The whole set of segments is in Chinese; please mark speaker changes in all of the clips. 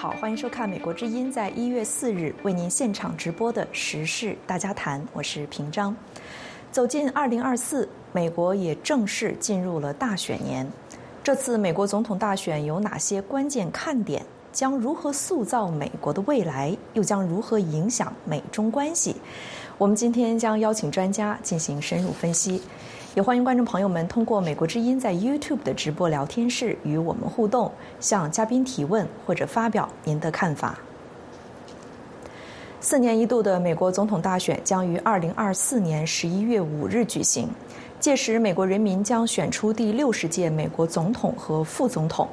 Speaker 1: 好，欢迎收看《美国之音》在一月四日为您现场直播的时事大家谈，我是平章。走进二零二四，美国也正式进入了大选年。这次美国总统大选有哪些关键看点？将如何塑造美国的未来？又将如何影响美中关系？我们今天将邀请专家进行深入分析。也欢迎观众朋友们通过美国之音在 YouTube 的直播聊天室与我们互动，向嘉宾提问或者发表您的看法。四年一度的美国总统大选将于二零二四年十一月五日举行，届时美国人民将选出第六十届美国总统和副总统，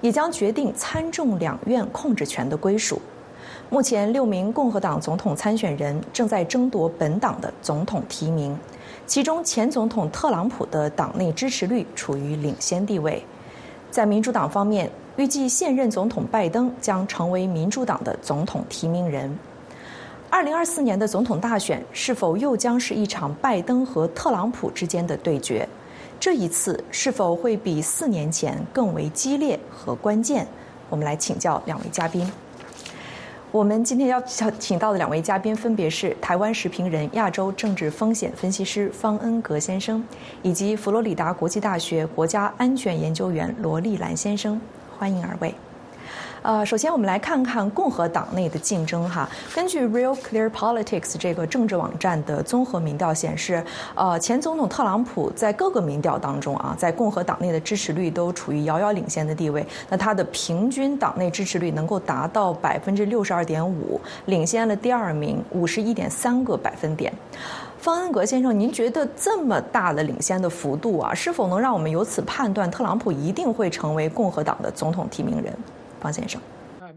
Speaker 1: 也将决定参众两院控制权的归属。目前，六名共和党总统参选人正在争夺本党的总统提名。其中，前总统特朗普的党内支持率处于领先地位。在民主党方面，预计现任总统拜登将成为民主党的总统提名人。二零二四年的总统大选是否又将是一场拜登和特朗普之间的对决？这一次是否会比四年前更为激烈和关键？我们来请教两位嘉宾。我们今天要请到的两位嘉宾分别是台湾时评人、亚洲政治风险分析师方恩格先生，以及佛罗里达国际大学国家安全研究员罗丽兰先生。欢迎二位。呃，首先我们来看看共和党内的竞争哈。根据 Real Clear Politics 这个政治网站的综合民调显示，呃，前总统特朗普在各个民调当中啊，在共和党内的支持率都处于遥遥领先的地位。那他的平均党内支持率能够达到百分之六十二点五，领先了第二名五十一点三个百分点。方恩格先生，您觉得这么大的领先的幅度啊，是否能让我们由此判断特朗普一定会成为共和党的总统提名人？方先生，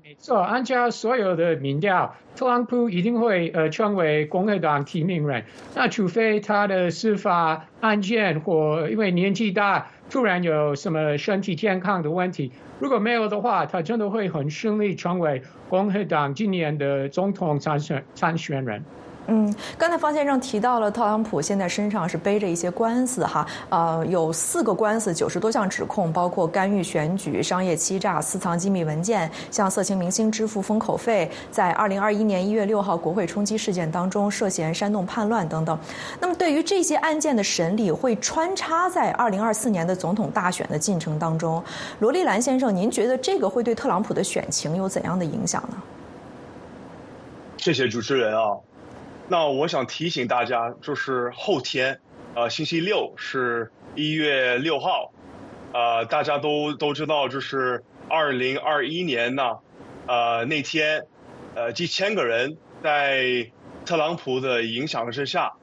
Speaker 2: 没错，按照所有的民调，特朗普一定会呃成为共和党提名人。那除非他的司法案件或因为年纪大突然有什么身体健康的问题，如果没有的话，他真的会很顺利成为共和党今年的总统参选参选人。
Speaker 1: 嗯，刚才方先生提到了特朗普现在身上是背着一些官司哈，呃，有四个官司，九十多项指控，包括干预选举、商业欺诈、私藏机密文件、向色情明星支付封口费，在二零二一年一月六号国会冲击事件当中涉嫌煽动叛乱等等。那么，对于这些案件的审理会穿插在二零二四年的总统大选的进程当中，罗丽兰先生，您觉得这个会对特朗普的选情有怎样的影响呢？
Speaker 3: 谢谢主持人啊。那我想提醒大家，就是后天，呃，星期六是一月六号，呃，大家都都知道，就是二零二一年呢，呃，那天，呃，几千个人在特朗普的影响之下，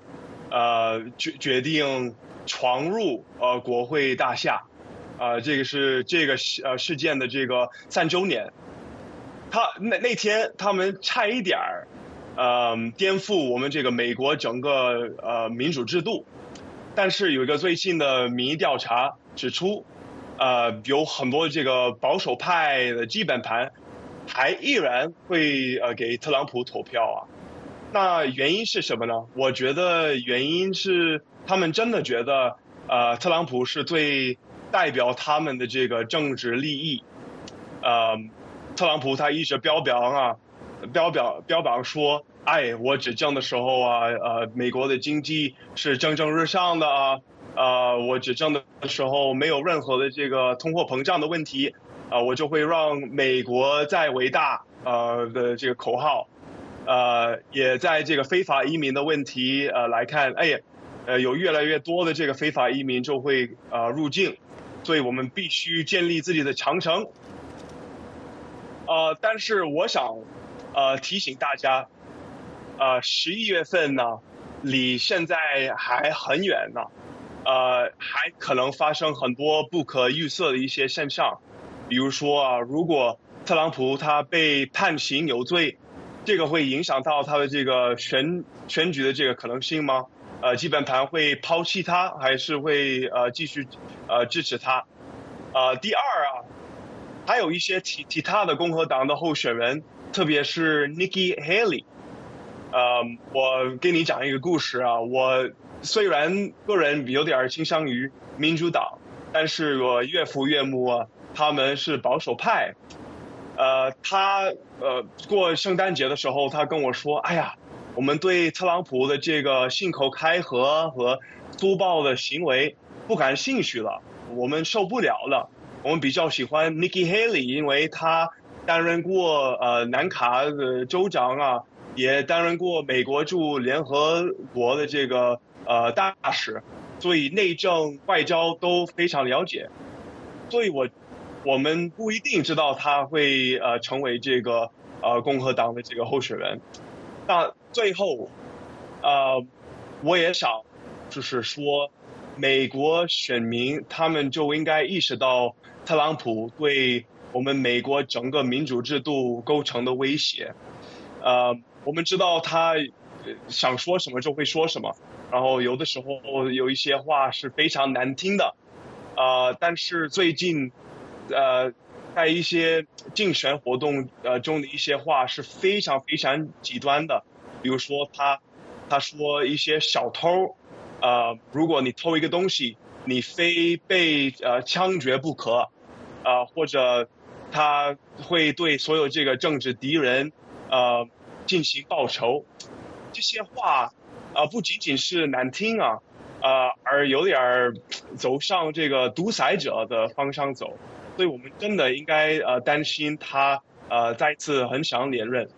Speaker 3: 呃，决决定闯入呃国会大厦，啊，这个是这个事呃事件的这个三周年，他那那天他们差一点儿。呃，颠覆我们这个美国整个呃民主制度，但是有一个最新的民意调查指出，呃，有很多这个保守派的基本盘还依然会呃给特朗普投票啊。那原因是什么呢？我觉得原因是他们真的觉得呃特朗普是最代表他们的这个政治利益。呃，特朗普他一直标榜啊。标榜标榜说，哎，我执政的时候啊，呃，美国的经济是蒸蒸日上的啊，呃，我执政的时候没有任何的这个通货膨胀的问题，啊，我就会让美国再伟大，呃的这个口号，呃，也在这个非法移民的问题呃来看，哎，呃，有越来越多的这个非法移民就会呃入境，所以我们必须建立自己的长城，呃，但是我想。呃，提醒大家，呃，十一月份呢，离现在还很远呢，呃，还可能发生很多不可预测的一些现象，比如说啊，如果特朗普他被判刑有罪，这个会影响到他的这个选选举的这个可能性吗？呃，基本盘会抛弃他，还是会呃继续呃支持他？呃，第二啊，还有一些其其他的共和党的候选人。特别是 Nikki Haley，呃，我给你讲一个故事啊。我虽然个人有点倾向于民主党，但是我岳父岳母啊，他们是保守派。呃，他呃过圣诞节的时候，他跟我说：“哎呀，我们对特朗普的这个信口开河和粗暴的行为不感兴趣了，我们受不了了。我们比较喜欢 Nikki Haley，因为他担任过呃南卡的州长啊，也担任过美国驻联合国的这个呃大使，所以内政外交都非常了解。所以我。”我们不一定知道他会呃成为这个呃共和党的这个候选人，但最后，呃，我也想就是说，美国选民他们就应该意识到特朗普对我们美国整个民主制度构成的威胁。呃，我们知道他想说什么就会说什么，然后有的时候有一些话是非常难听的，呃，但是最近。呃，在一些竞选活动呃中的一些话是非常非常极端的，比如说他他说一些小偷，呃，如果你偷一个东西，你非被呃枪决不可，呃，或者他会对所有这个政治敌人呃进行报仇，这些话啊不仅仅是难听啊，呃，而有点儿走上这个独裁者的方向走。所以我们真的应该呃担心他呃再次很想连任。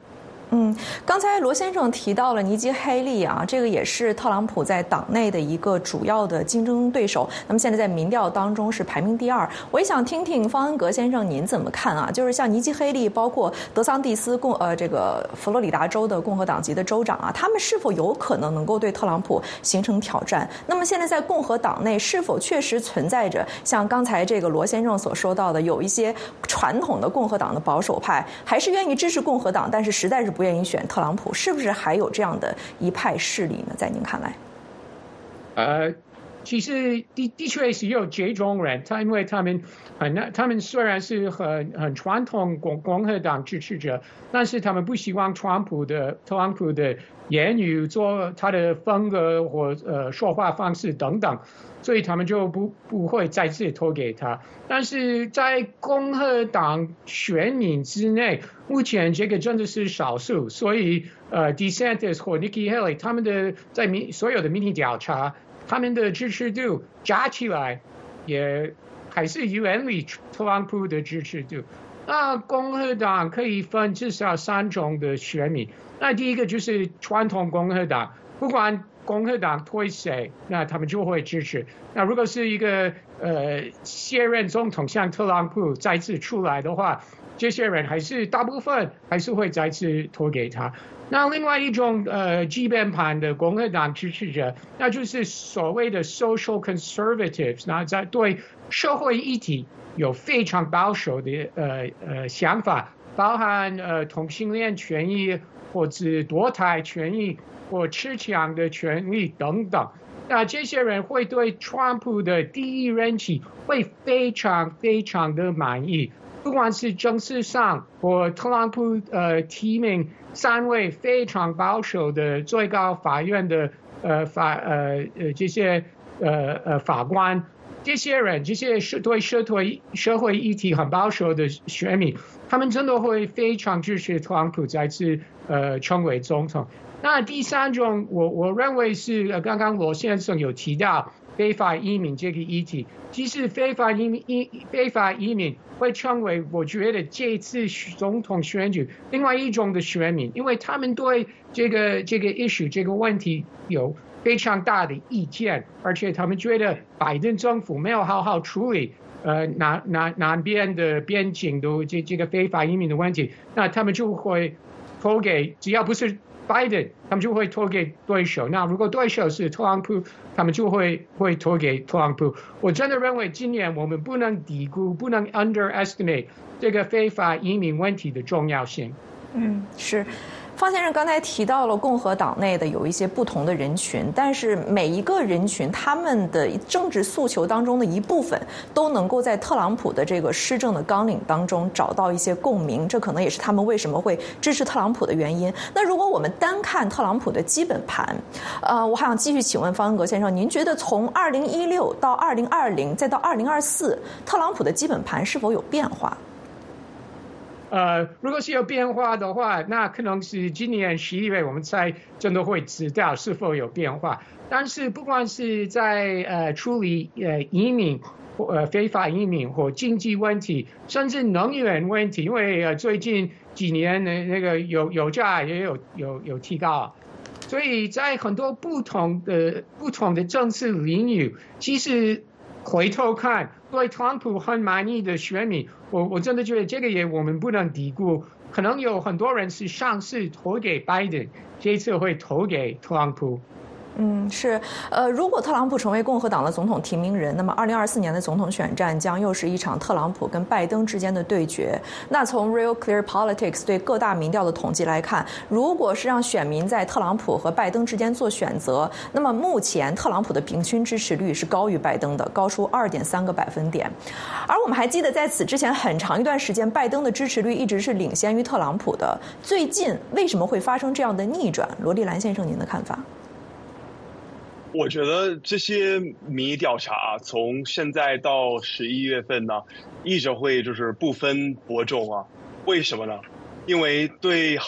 Speaker 1: 嗯，刚才罗先生提到了尼基·黑利啊，这个也是特朗普在党内的一个主要的竞争对手。那么现在在民调当中是排名第二。我也想听听方恩格先生您怎么看啊？就是像尼基·黑利，包括德桑蒂斯共呃这个佛罗里达州的共和党籍的州长啊，他们是否有可能能够对特朗普形成挑战？那么现在在共和党内是否确实存在着像刚才这个罗先生所说到的，有一些传统的共和党的保守派还是愿意支持共和党，但是实在是不。愿意选特朗普，是不是还有这样的一派势力呢？在您看来？
Speaker 2: 其实的的确是有这种人，他因为他们很，他们虽然是很很传统共共和党支持者，但是他们不希望特朗普的特朗普的言语、做他的风格或呃说话方式等等。所以他们就不不会再次投给他，但是在共和党选民之内，目前这个真的是少数。所以呃，DeSantis 或 Nikki Haley 他们的在民所有的民意调查，他们的支持度加起来也还是远离特朗普的支持度。那共和党可以分至少三种的选民，那第一个就是传统共和党，不管。共和党推谁，那他们就会支持。那如果是一个呃现任总统像特朗普再次出来的话，这些人还是大部分还是会再次投给他。那另外一种呃基本盘的共和党支持者，那就是所谓的 social conservatives，那在对社会议题有非常保守的呃呃想法，包含呃同性恋权益或者堕胎权益。或持枪的权利等等，那这些人会对川普的第一任期会非常非常的满意，不管是政治上或特朗普呃提名三位非常保守的最高法院的呃法呃呃这些呃呃法官，这些人这些是对社会社会议题很保守的选民，他们真的会非常支持特朗普再次呃成为总统。那第三种，我我认为是刚刚罗先生有提到非法移民这个议题。其实非法移民、非法移民会成为我觉得这次总统选举另外一种的选民，因为他们对这个这个 issue 这个问题有非常大的意见，而且他们觉得拜登政府没有好好处理呃南南南边的边境的这这个非法移民的问题，那他们就会投给只要不是。他们就会投给对手。那如果对手是特朗普，他们就会会投给特朗普。我真的认为今年我们不能低估，不能 underestimate 这个非法移民问题的重要性。
Speaker 1: 嗯，是。方先生刚才提到了共和党内的有一些不同的人群，但是每一个人群他们的政治诉求当中的一部分都能够在特朗普的这个施政的纲领当中找到一些共鸣，这可能也是他们为什么会支持特朗普的原因。那如果我们单看特朗普的基本盘，呃，我还想继续请问方恩格先生，您觉得从二零一六到二零二零再到二零二四，特朗普的基本盘是否有变化？
Speaker 2: 呃，如果是有变化的话，那可能是今年十一月我们才真的会知道是否有变化。但是不管是在呃处理呃移民或呃非法移民或经济问题，甚至能源问题，因为呃最近几年的那个油油价也有有有提高，所以在很多不同的不同的政治领域，其实回头看对特朗普很满意的选民，我我真的觉得这个也我们不能低估，可能有很多人是上次投给拜登，这次会投给特朗普。
Speaker 1: 嗯，是，呃，如果特朗普成为共和党的总统提名人，那么二零二四年的总统选战将又是一场特朗普跟拜登之间的对决。那从 Real Clear Politics 对各大民调的统计来看，如果是让选民在特朗普和拜登之间做选择，那么目前特朗普的平均支持率是高于拜登的，高出二点三个百分点。而我们还记得，在此之前很长一段时间，拜登的支持率一直是领先于特朗普的。最近为什么会发生这样的逆转？罗丽兰先生，您的看法？
Speaker 3: 我觉得这些民意调查从现在到十一月份呢，一直会就是不分伯仲啊。为什么呢？因为对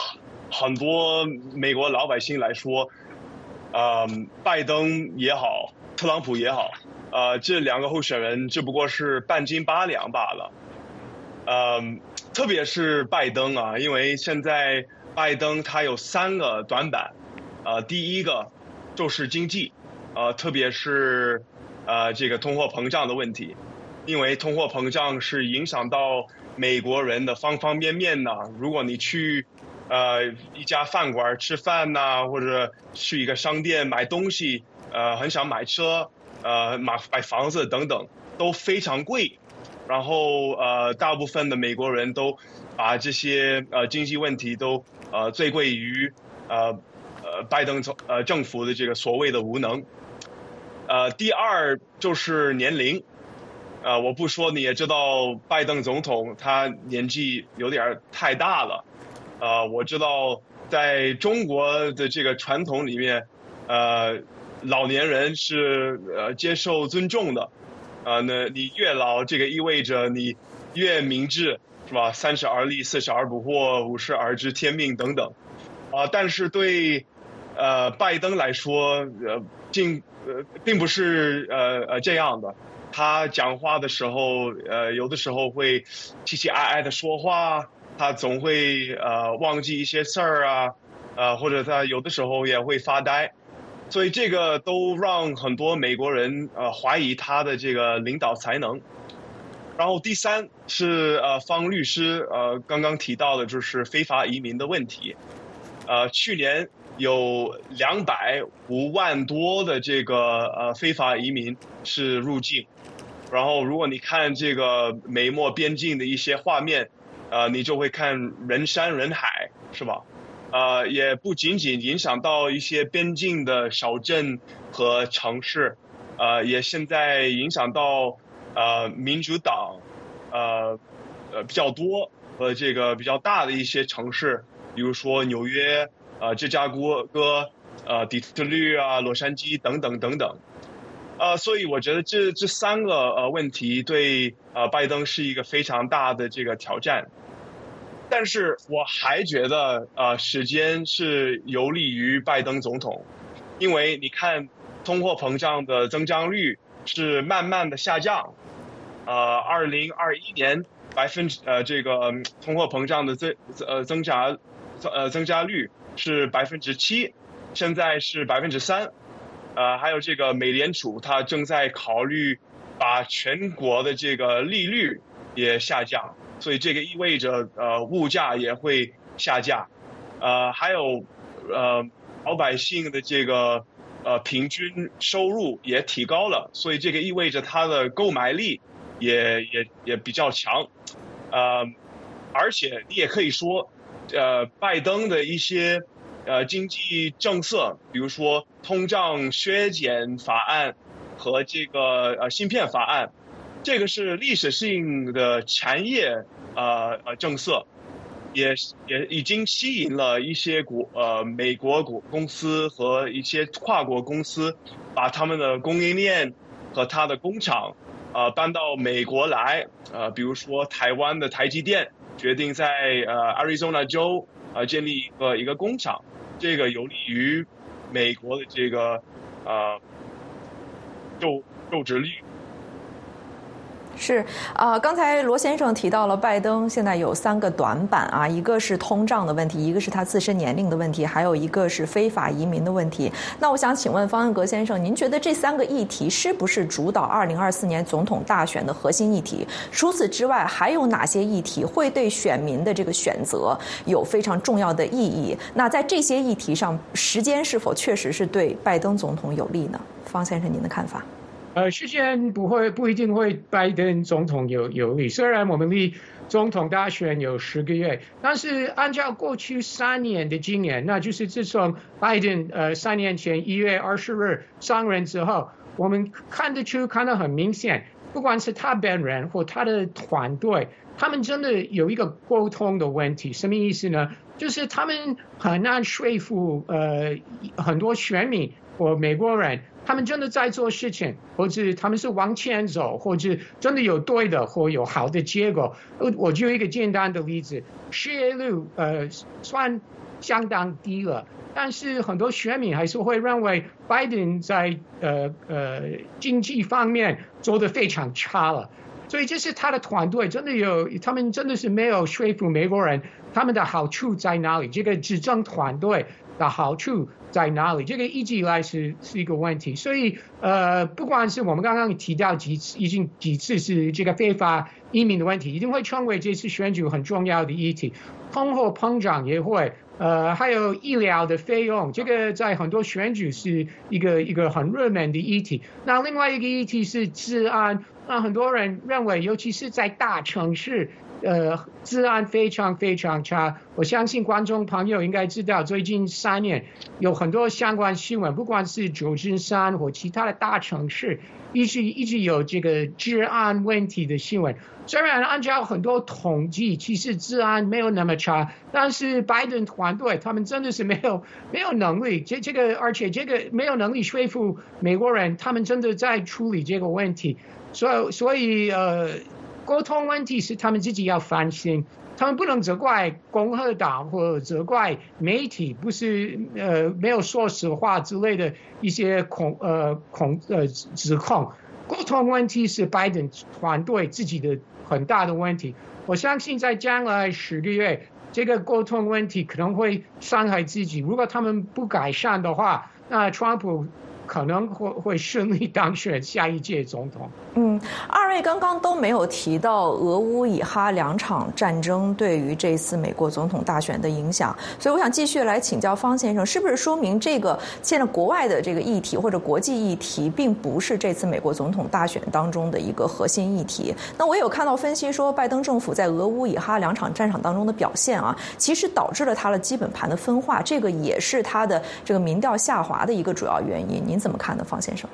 Speaker 3: 很多美国老百姓来说，呃，拜登也好，特朗普也好，呃，这两个候选人只不过是半斤八两罢了。呃，特别是拜登啊，因为现在拜登他有三个短板，呃，第一个就是经济。呃，特别是呃这个通货膨胀的问题，因为通货膨胀是影响到美国人的方方面面的。如果你去呃一家饭馆吃饭呐，或者去一个商店买东西，呃很想买车，呃买买房子等等，都非常贵。然后呃大部分的美国人都把这些呃经济问题都呃罪贵于呃呃拜登政呃政府的这个所谓的无能。呃，第二就是年龄，呃，我不说你也知道，拜登总统他年纪有点太大了，呃，我知道在中国的这个传统里面，呃，老年人是呃接受尊重的，啊，那你越老，这个意味着你越明智，是吧？三十而立，四十而不惑，五十而知天命等等，啊，但是对呃拜登来说，呃，近。呃，并不是呃呃这样的，他讲话的时候，呃，有的时候会气气哀哀的说话，他总会呃忘记一些事儿啊，呃，或者他有的时候也会发呆，所以这个都让很多美国人呃怀疑他的这个领导才能。然后第三是呃方律师呃刚刚提到的就是非法移民的问题，呃，去年。有两百五万多的这个呃非法移民是入境，然后如果你看这个美墨边境的一些画面，呃，你就会看人山人海，是吧？呃，也不仅仅影响到一些边境的小镇和城市，呃，也现在影响到呃民主党呃呃比较多和这个比较大的一些城市，比如说纽约。呃，芝加哥、呃，底特律啊，洛杉矶等等等等，呃，所以我觉得这这三个呃问题对呃拜登是一个非常大的这个挑战，但是我还觉得呃时间是有利于拜登总统，因为你看通货膨胀的增长率是慢慢的下降，呃，二零二一年百分之呃这个通货膨胀的增呃增长呃增加率。是百分之七，现在是百分之三，呃，还有这个美联储它正在考虑把全国的这个利率也下降，所以这个意味着呃物价也会下降，呃，还有呃老百姓的这个呃平均收入也提高了，所以这个意味着它的购买力也也也比较强，呃，而且你也可以说。呃，拜登的一些呃经济政策，比如说通胀削减法案和这个呃芯片法案，这个是历史性的产业呃呃政策，也也已经吸引了一些国呃美国国公司和一些跨国公司，把他们的供应链和他的工厂啊搬到美国来，呃，比如说台湾的台积电。决定在呃阿瑞 zona 州呃建立一个一个工厂，这个有利于美国的这个呃就就职率。
Speaker 1: 是啊，刚才罗先生提到了拜登现在有三个短板啊，一个是通胀的问题，一个是他自身年龄的问题，还有一个是非法移民的问题。那我想请问方恩格先生，您觉得这三个议题是不是主导二零二四年总统大选的核心议题？除此之外，还有哪些议题会对选民的这个选择有非常重要的意义？那在这些议题上，时间是否确实是对拜登总统有利呢？方先生，您的看法？
Speaker 2: 呃，时间不会不一定会拜登总统有有利。虽然我们离总统大选有十个月，但是按照过去三年的经验，那就是自从拜登呃三年前一月二十日上任之后，我们看得出看得很明显，不管是他本人或他的团队，他们真的有一个沟通的问题。什么意思呢？就是他们很难说服呃很多选民或美国人。他们真的在做事情，或者他们是往前走，或者真的有对的或有好的结果。我我就一个简单的例子，失业率呃算相当低了，但是很多选民还是会认为拜登在呃呃经济方面做的非常差了。所以这是他的团队真的有，他们真的是没有说服美国人，他们的好处在哪里？这个执政团队的好处。在哪里？这个一直以来是是一个问题，所以呃，不管是我们刚刚提到几次，已经几次是这个非法移民的问题，一定会成为这次选举很重要的议题。通货膨胀也会，呃，还有医疗的费用，这个在很多选举是一个一个很热门的议题。那另外一个议题是治安，那很多人认为，尤其是在大城市。呃，治安非常非常差。我相信观众朋友应该知道，最近三年有很多相关新闻，不管是旧金山或其他的大城市，一直一直有这个治安问题的新闻。虽然按照很多统计，其实治安没有那么差，但是拜登团队他们真的是没有没有能力，这这个而且这个没有能力说服美国人，他们真的在处理这个问题。所以所以呃。沟通问题是他们自己要反省，他们不能责怪共和党或责怪媒体，不是呃没有说实话之类的一些恐呃恐呃指控。沟通问题是拜登团队自己的很大的问题。我相信在将来十个月，这个沟通问题可能会伤害自己。如果他们不改善的话，那川普。可能会会顺利当选下一届总统。
Speaker 1: 嗯，二位刚刚都没有提到俄乌以哈两场战争对于这次美国总统大选的影响，所以我想继续来请教方先生，是不是说明这个现在国外的这个议题或者国际议题，并不是这次美国总统大选当中的一个核心议题？那我有看到分析说，拜登政府在俄乌以哈两场战场当中的表现啊，其实导致了他的基本盘的分化，这个也是他的这个民调下滑的一个主要原因。您。您怎么看呢，方先生？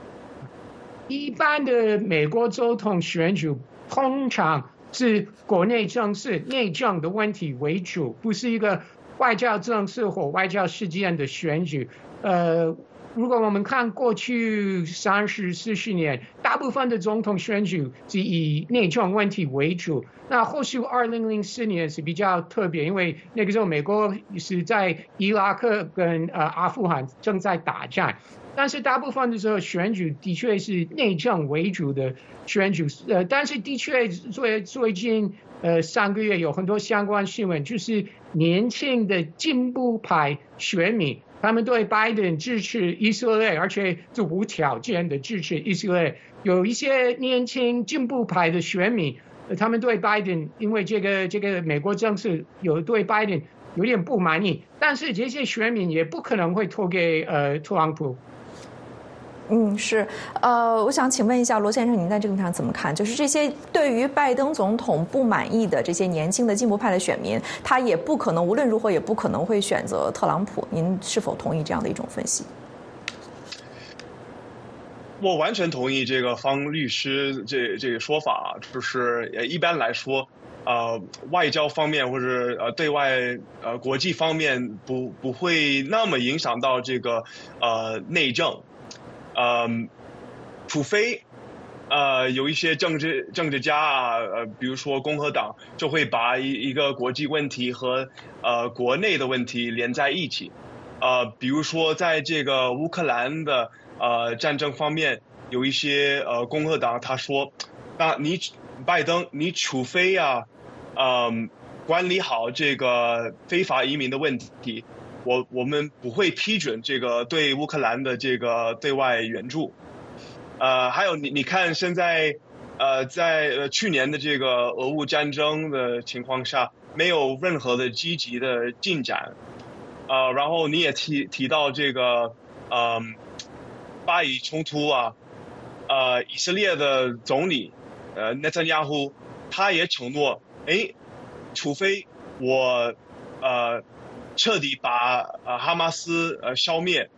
Speaker 2: 一般的美国总统选举通常是国内政治、内政的问题为主，不是一个外交政治或外交事件的选举。呃，如果我们看过去三十四十年，大部分的总统选举是以内政问题为主。那或许二零零四年是比较特别，因为那个时候美国是在伊拉克跟呃阿富汗正在打仗。但是大部分的时候，选举的确是内政为主的选举。呃，但是的确最最近呃三个月有很多相关新闻，就是年轻的进步派选民，他们对拜登支持以色列，而且是无条件的支持以色列。有一些年轻进步派的选民，他们对拜登因为这个这个美国政策有对拜登有点不满意，但是这些选民也不可能会投给呃特朗普。
Speaker 1: 嗯，是，呃，我想请问一下罗先生，您在这个上怎么看？就是这些对于拜登总统不满意的这些年轻的进步派的选民，他也不可能无论如何也不可能会选择特朗普。您是否同意这样的一种分析？
Speaker 3: 我完全同意这个方律师这这个说法，就是一般来说，呃，外交方面或者呃对外呃国际方面不不会那么影响到这个呃内政。嗯，除非，呃，有一些政治政治家啊，呃，比如说共和党，就会把一一个国际问题和呃国内的问题连在一起。呃，比如说在这个乌克兰的呃战争方面，有一些呃共和党他说，那你拜登，你除非啊，嗯，管理好这个非法移民的问题，我我们不会批准这个对乌克兰的这个对外援助。呃，还有你你看现在，呃，在呃去年的这个俄乌战争的情况下，没有任何的积极的进展，呃，然后你也提提到这个，嗯，巴以冲突啊，呃，以色列的总理，呃，内塔尼亚胡，他也承诺，哎，除非我，呃，彻底把呃哈马斯呃消灭，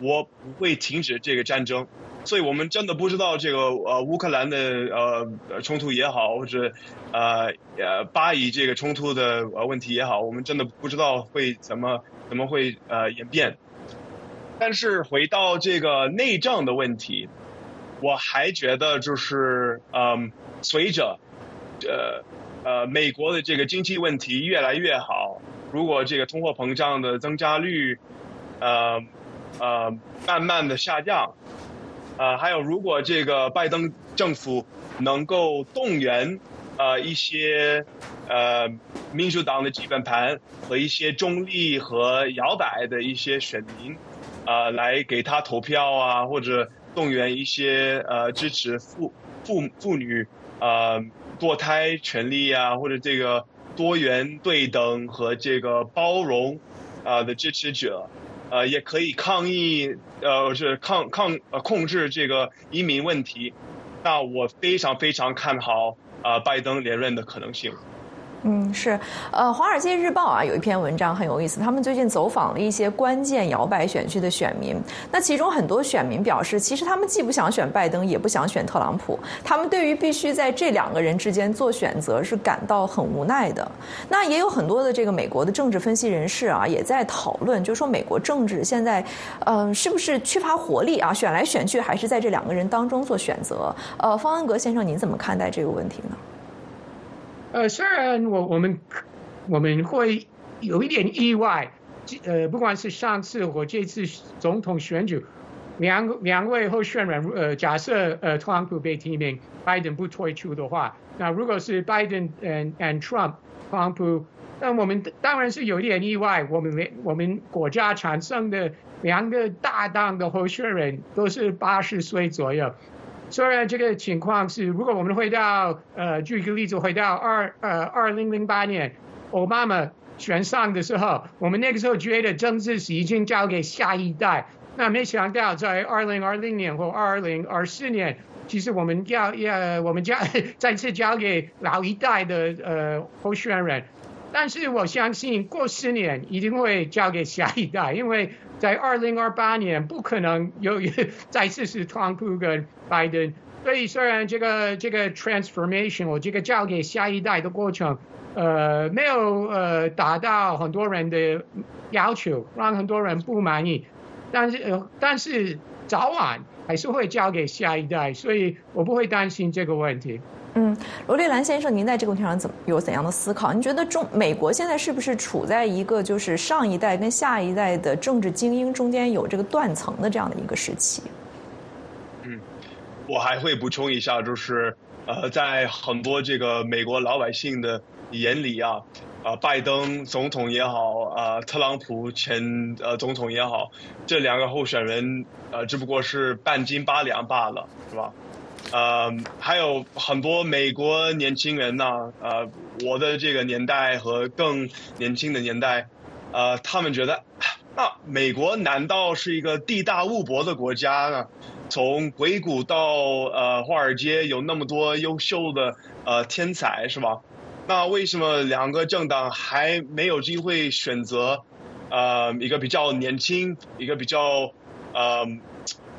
Speaker 3: 我不会停止这个战争。所以我们真的不知道这个呃乌克兰的呃冲突也好，或者呃呃巴以这个冲突的呃问题也好，我们真的不知道会怎么怎么会呃演变。但是回到这个内政的问题，我还觉得就是嗯随着呃呃美国的这个经济问题越来越好，如果这个通货膨胀的增加率呃呃慢慢的下降。呃，还有，如果这个拜登政府能够动员呃一些呃民主党的基本盘和一些中立和摇摆的一些选民，呃，来给他投票啊，或者动员一些呃支持妇妇妇女呃堕胎权利啊，或者这个多元对等和这个包容啊的支持者。呃，也可以抗议，呃，是抗抗呃控制这个移民问题。那我非常非常看好啊，拜登连任的可能性。
Speaker 1: 嗯，是，呃，《华尔街日报》啊有一篇文章很有意思，他们最近走访了一些关键摇摆选区的选民，那其中很多选民表示，其实他们既不想选拜登，也不想选特朗普，他们对于必须在这两个人之间做选择是感到很无奈的。那也有很多的这个美国的政治分析人士啊，也在讨论，就是说美国政治现在，嗯，是不是缺乏活力啊？选来选去还是在这两个人当中做选择？呃，方恩格先生，您怎么看待这个问题呢？
Speaker 2: 呃，虽然我我们我们会有一点意外，呃，不管是上次或这次总统选举，两两位候选人，呃，假设呃特朗普被提名，拜登不退出的话，那如果是拜登嗯 and Trump，特朗普，那我们当然是有一点意外，我们我们国家产生的两个大党的候选人都是八十岁左右。虽然这个情况是，如果我们回到呃，举一个例子，回到二呃二零零八年奥巴马选上的时候，我们那个时候觉得政治是已经交给下一代。那没想到在二零二零年或二零二四年，其实我们要要我们交再次交给老一代的呃候选人。但是我相信过十年一定会交给下一代，因为。在二零二八年不可能有再次是特朗普跟拜登，所以虽然这个这个 transformation 我这个交给下一代的过程，呃，没有呃达到很多人的要求，让很多人不满意，但是呃但是早晚还是会交给下一代，所以我不会担心这个问题。
Speaker 1: 嗯，罗丽兰先生，您在这个问题上怎有怎样的思考？您觉得中美国现在是不是处在一个就是上一代跟下一代的政治精英中间有这个断层的这样的一个时期？
Speaker 3: 嗯，我还会补充一下，就是呃，在很多这个美国老百姓的眼里啊，啊，拜登总统也好，啊，特朗普前呃总统也好，这两个候选人呃，只不过是半斤八两罢了，是吧？呃，还有很多美国年轻人呢，呃，我的这个年代和更年轻的年代，呃，他们觉得，那美国难道是一个地大物博的国家呢？从硅谷到呃华尔街有那么多优秀的呃天才是吧？那为什么两个政党还没有机会选择呃一个比较年轻，一个比较呃？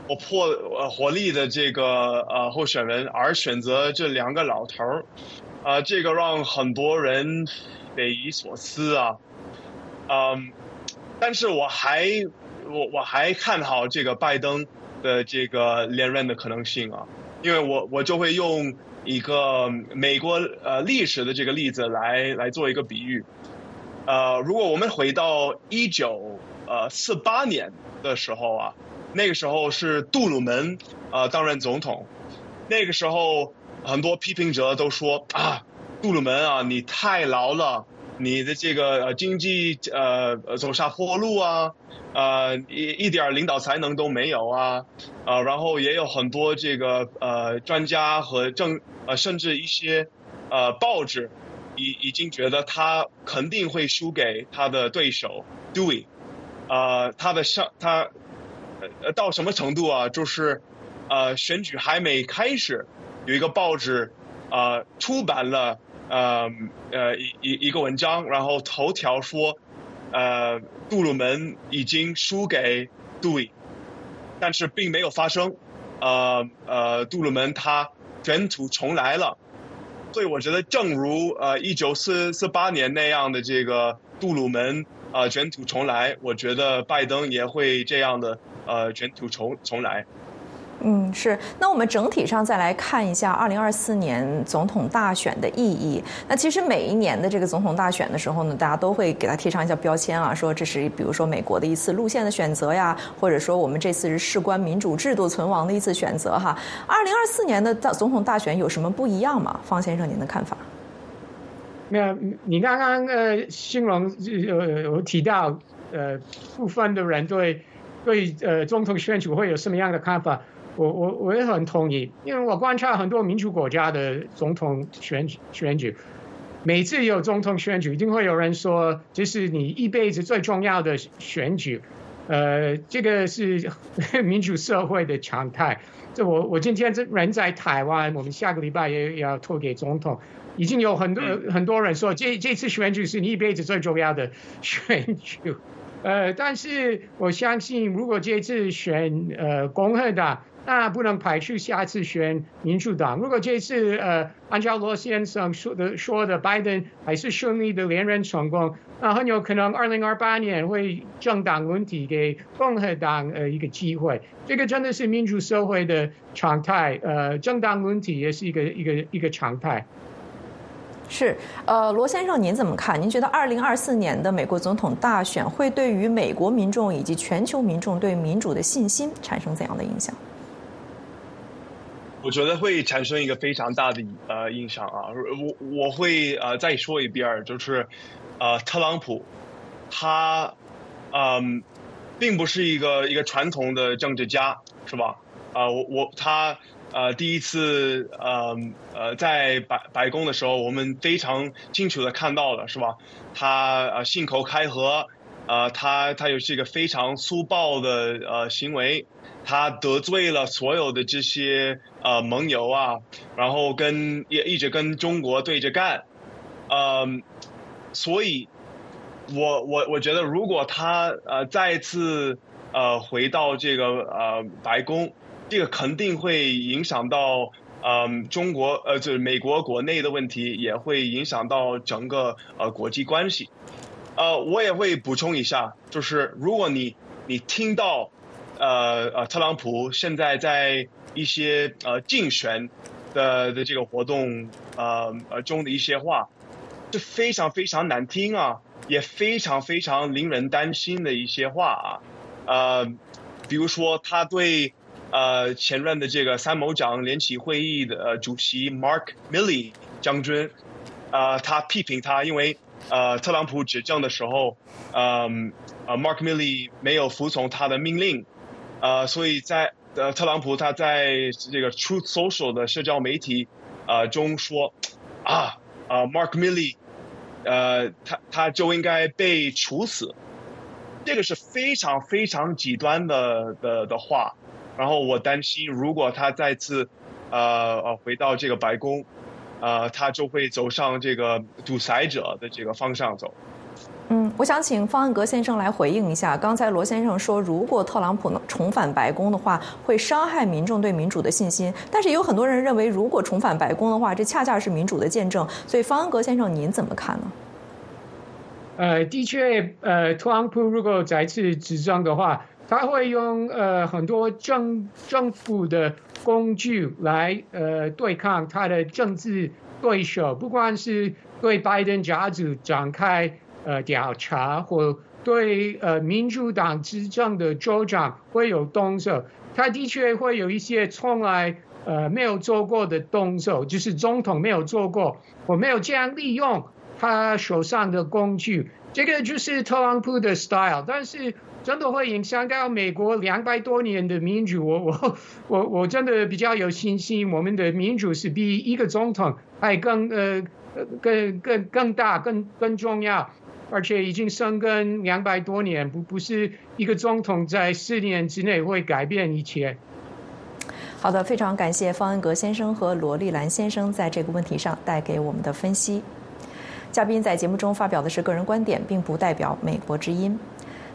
Speaker 3: 我破呃活力的这个呃候选人，而选择这两个老头儿，啊，这个让很多人匪夷所思啊，嗯，但是我还我我还看好这个拜登的这个连任的可能性啊，因为我我就会用一个美国呃历史的这个例子来来做一个比喻。呃，如果我们回到一九呃四八年的时候啊，那个时候是杜鲁门呃担任总统，那个时候很多批评者都说啊，杜鲁门啊，你太老了。你的这个经济呃走下坡路啊，呃一一点领导才能都没有啊，呃然后也有很多这个呃专家和政呃甚至一些呃报纸已已经觉得他肯定会输给他的对手 Dewey，呃他的上他呃到什么程度啊？就是呃选举还没开始，有一个报纸啊出版了。呃呃一一一个文章，然后头条说，呃杜鲁门已经输给杜威，但是并没有发生，呃呃杜鲁门他卷土重来了，所以我觉得正如呃一九四四八年那样的这个杜鲁门啊卷土重来，我觉得拜登也会这样的呃卷土重重来。
Speaker 1: 嗯，是。那我们整体上再来看一下二零二四年总统大选的意义。那其实每一年的这个总统大选的时候呢，大家都会给它贴上一下标签啊，说这是比如说美国的一次路线的选择呀，或者说我们这次是事关民主制度存亡的一次选择哈。二零二四年的大总统大选有什么不一样吗？方先生，您的看法？
Speaker 2: 没有，你刚刚呃形容呃有提到呃部分的人对对呃总统选举会有什么样的看法？我我我也很同意，因为我观察很多民主国家的总统选举选举，每次有总统选举，一定会有人说这是你一辈子最重要的选举，呃，这个是民主社会的常态。这我我今天这人在台湾，我们下个礼拜也要投给总统，已经有很多很多人说这这次选举是你一辈子最重要的选举，呃，但是我相信如果这次选呃共和党。那不能排除下次选民主党。如果这次呃，按照罗先生说的说的，拜登还是顺利的连任成功，那很有可能二零二八年会政党问题给共和党呃一个机会。这个真的是民主社会的常态，呃，政党问题也是一个一个一个常态。
Speaker 1: 是，呃，罗先生您怎么看？您觉得二零二四年的美国总统大选会对于美国民众以及全球民众对民主的信心产生怎样的影响？
Speaker 3: 我觉得会产生一个非常大的呃影响啊！我我会呃再说一遍，就是呃特朗普他嗯并不是一个一个传统的政治家，是吧？啊，我我他呃第一次呃呃在白白宫的时候，我们非常清楚的看到了，是吧？他呃信口开河，呃他他有是一个非常粗暴的呃行为。他得罪了所有的这些呃盟友啊，然后跟也一直跟中国对着干，嗯，所以，我我我觉得如果他呃再次呃回到这个呃白宫，这个肯定会影响到嗯中国呃就是美国国内的问题，也会影响到整个呃国际关系。呃，我也会补充一下，就是如果你你听到。呃呃，特朗普现在在一些呃竞选的的这个活动呃呃中的一些话，是非常非常难听啊，也非常非常令人担心的一些话啊，呃，比如说他对呃前任的这个参谋长联席会议的主席 Mark Milley 将军，呃，他批评他，因为呃特朗普执政的时候，嗯呃 Mark Milley 没有服从他的命令。呃，所以在呃，特朗普他在这个 Truth Social 的社交媒体呃中说，啊啊，Mark Milley，呃，他他就应该被处死，这个是非常非常极端的的的话。然后我担心，如果他再次呃呃回到这个白宫，呃，他就会走上这个独裁者的这个方向走。
Speaker 1: 嗯，我想请方恩格先生来回应一下。刚才罗先生说，如果特朗普能重返白宫的话，会伤害民众对民主的信心。但是有很多人认为，如果重返白宫的话，这恰恰是民主的见证。所以，方恩格先生，您怎么看呢？
Speaker 2: 呃，的确，呃，特朗普如果再次执政的话，他会用呃很多政政府的工具来呃对抗他的政治对手，不管是对拜登家族展开呃调查，或对呃民主党执政的州长会有动手，他的确会有一些从来呃没有做过的动手，就是总统没有做过，我没有这样利用。他手上的工具，这个就是特朗普的 style，但是真的会影响到美国两百多年的民主。我我我我真的比较有信心，我们的民主是比一个总统还更呃更更更大、更更重要，而且已经生根两百多年，不不是一个总统在四年之内会改变一切。
Speaker 1: 好的，非常感谢方恩格先生和罗丽兰先生在这个问题上带给我们的分析。嘉宾在节目中发表的是个人观点，并不代表美国之音。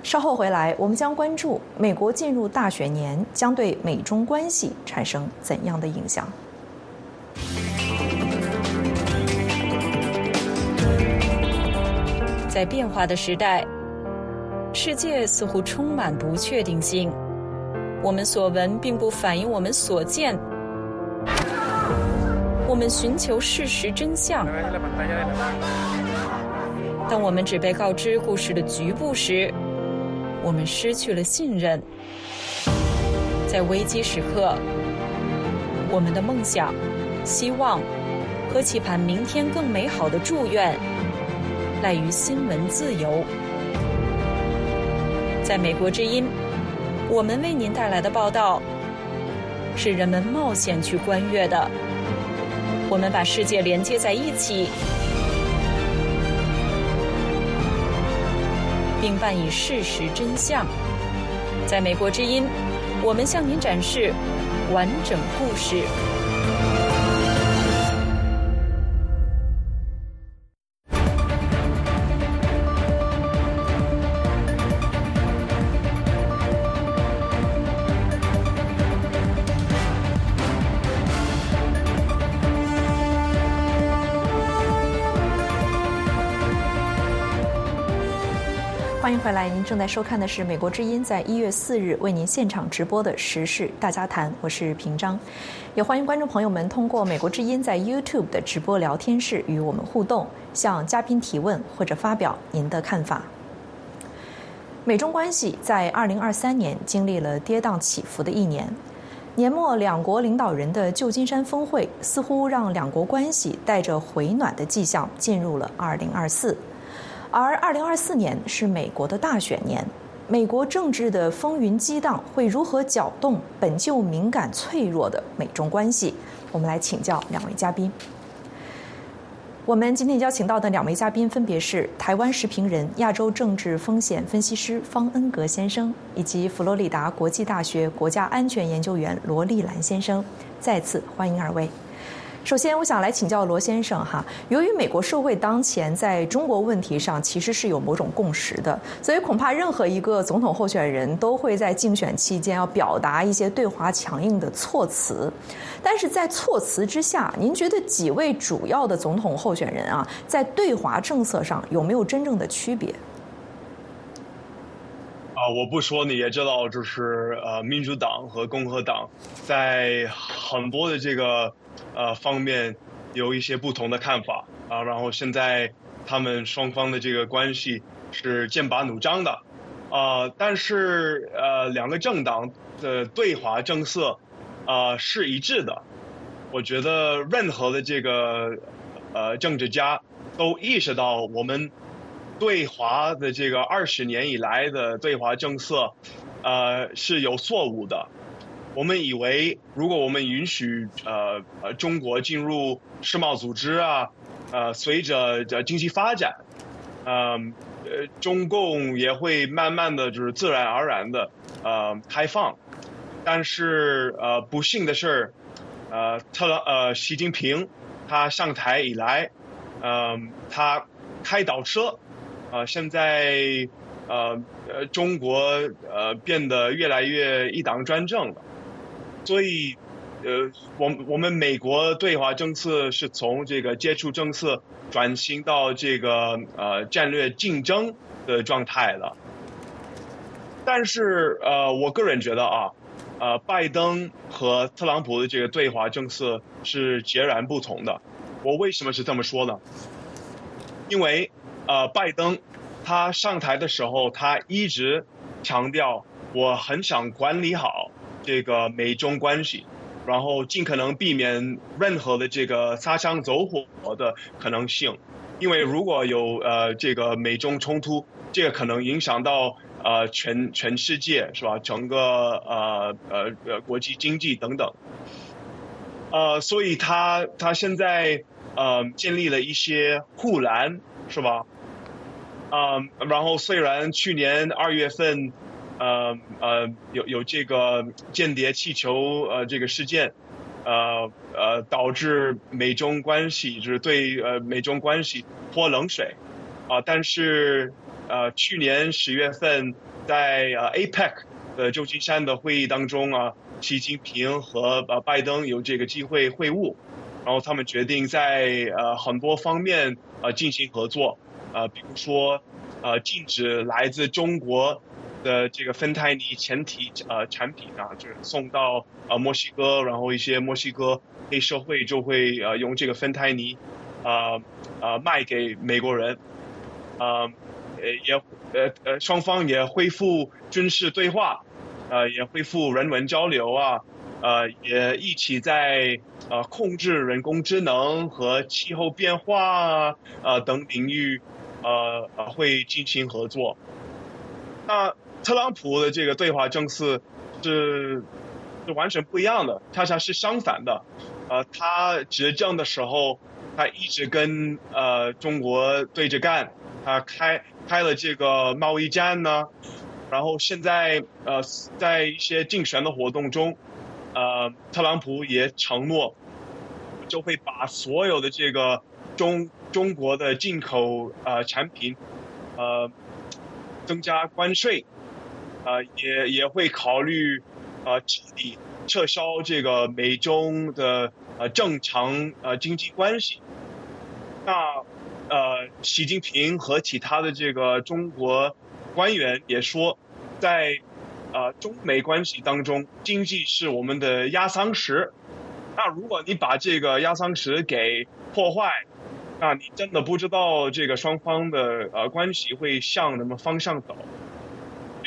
Speaker 1: 稍后回来，我们将关注美国进入大选年将对美中关系产生怎样的影响。
Speaker 4: 在变化的时代，世界似乎充满不确定性。我们所闻并不反映我们所见。我们寻求事实真相。当我们只被告知故事的局部时，我们失去了信任。在危机时刻，我们的梦想、希望和期盼明天更美好的祝愿，赖于新闻自由。在美国之音，我们为您带来的报道，是人们冒险去观阅的。我们把世界连接在一起，并伴以事实真相。在美国之音，我们向您展示完整故事。
Speaker 1: 您正在收看的是《美国之音》在一月四日为您现场直播的时事大家谈，我是平章，也欢迎观众朋友们通过《美国之音》在 YouTube 的直播聊天室与我们互动，向嘉宾提问或者发表您的看法。美中关系在二零二三年经历了跌宕起伏的一年，年末两国领导人的旧金山峰会似乎让两国关系带着回暖的迹象进入了二零二四。而二零二四年是美国的大选年，美国政治的风云激荡会如何搅动本就敏感脆弱的美中关系？我们来请教两位嘉宾。我们今天邀请到的两位嘉宾分别是台湾时评人、亚洲政治风险分析师方恩格先生，以及佛罗里达国际大学国家安全研究员罗丽兰先生。再次欢迎二位。首先，我想来请教罗先生哈。由于美国社会当前在中国问题上其实是有某种共识的，所以恐怕任何一个总统候选人都会在竞选期间要表达一些对华强硬的措辞。但是在措辞之下，您觉得几位主要的总统候选人啊，在对华政策上有没有真正的区别？
Speaker 3: 啊，我不说你也知道，就是呃，民主党和共和党在很多的这个。呃，方面有一些不同的看法啊，然后现在他们双方的这个关系是剑拔弩张的，啊，但是呃，两个政党的对华政策啊是一致的。我觉得任何的这个呃政治家都意识到，我们对华的这个二十年以来的对华政策呃是有错误的。我们以为，如果我们允许呃呃中国进入世贸组织啊，呃随着经济发展，嗯呃中共也会慢慢的就是自然而然的呃开放，但是呃不幸的是，呃特朗呃习近平他上台以来，嗯他开倒车，呃现在呃呃中国呃变得越来越一党专政了。所以，呃，我我们美国对华政策是从这个接触政策转型到这个呃战略竞争的状态了。但是呃，我个人觉得啊，呃，拜登和特朗普的这个对华政策是截然不同的。我为什么是这么说呢？因为呃，拜登他上台的时候，他一直强调我很想管理好这个美中关系。然后尽可能避免任何的这个擦枪走火的可能性，因为如果有呃这个美中冲突，这个可能影响到呃全全世界是吧？整个呃呃呃国际经济等等。呃，所以他他现在呃建立了一些护栏是吧？嗯，然后虽然去年二月份。呃呃，有有这个间谍气球呃这个事件，呃呃导致美中关系就是对呃美中关系泼冷水，啊，但是呃去年十月份在呃 APEC 的旧金山的会议当中啊，习近平和呃拜登有这个机会会晤，然后他们决定在呃很多方面呃进行合作，呃比如说呃禁止来自中国。的这个芬太尼前提呃产品啊，就是送到呃墨西哥，然后一些墨西哥黑社会就会呃用这个芬太尼啊啊卖给美国人，啊呃也呃呃双方也恢复军事对话，呃也恢复人文交流啊，呃也一起在呃控制人工智能和气候变化啊等领域呃呃会进行合作，那。特朗普的这个对华政策是是完全不一样的，恰恰是相反的。呃，他执政的时候，他一直跟呃中国对着干，他开开了这个贸易战呢。然后现在呃在一些竞选的活动中，呃特朗普也承诺就会把所有的这个中中国的进口呃产品呃增加关税。呃，也也会考虑，呃，彻底撤销这个美中的呃正常呃经济关系。那呃，习近平和其他的这个中国官员也说，在呃中美关系当中，经济是我们的压舱石。那如果你把这个压舱石给破坏，那你真的不知道这个双方的呃关系会向什么方向走。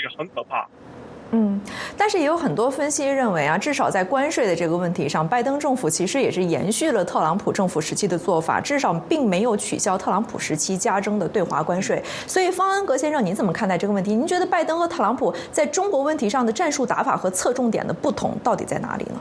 Speaker 3: 也很可怕，
Speaker 1: 嗯，但是也有很多分析认为啊，至少在关税的这个问题上，拜登政府其实也是延续了特朗普政府时期的做法，至少并没有取消特朗普时期加征的对华关税。所以，方恩格先生，您怎么看待这个问题？您觉得拜登和特朗普在中国问题上的战术打法和侧重点的不同到底在哪里呢？